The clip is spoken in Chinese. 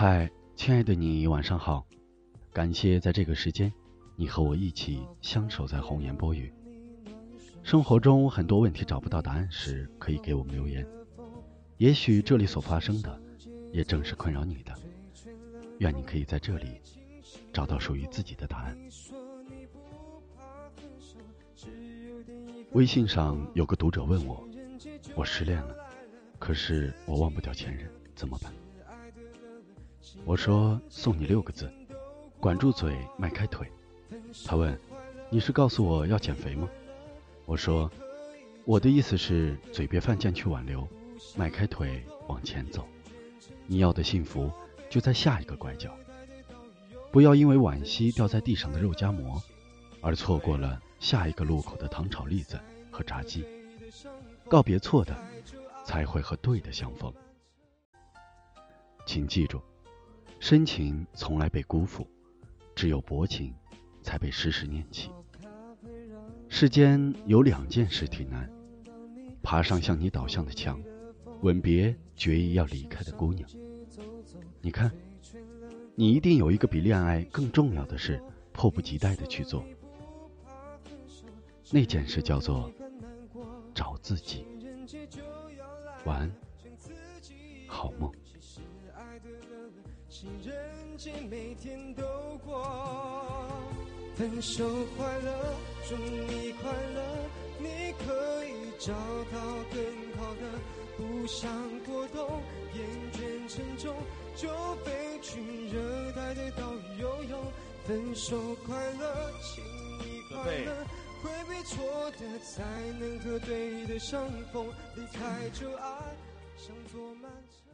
嗨，亲爱的你，晚上好！感谢在这个时间，你和我一起相守在红颜波语。生活中很多问题找不到答案时，可以给我们留言。也许这里所发生的，也正是困扰你的。愿你可以在这里找到属于自己的答案。微信上有个读者问我：“我失恋了，可是我忘不掉前任，怎么办？”我说：“送你六个字，管住嘴，迈开腿。”他问：“你是告诉我要减肥吗？”我说：“我的意思是嘴别犯贱去挽留，迈开腿往前走。你要的幸福就在下一个拐角。不要因为惋惜掉在地上的肉夹馍，而错过了下一个路口的糖炒栗子和炸鸡。告别错的，才会和对的相逢。请记住。”深情从来被辜负，只有薄情才被时时念起。世间有两件事挺难：爬上向你倒向的墙，吻别决意要离开的姑娘。你看，你一定有一个比恋爱更重要的事，迫不及待的去做。那件事叫做找自己。晚安，好梦。情人节每天都过，分手快乐，祝你快乐，你可以找到更好的，不想过冬，厌倦沉重，就飞去热带的岛屿游泳。分手快乐，请你快乐，回避错的，才能和对的相逢，离开旧爱，像坐漫长。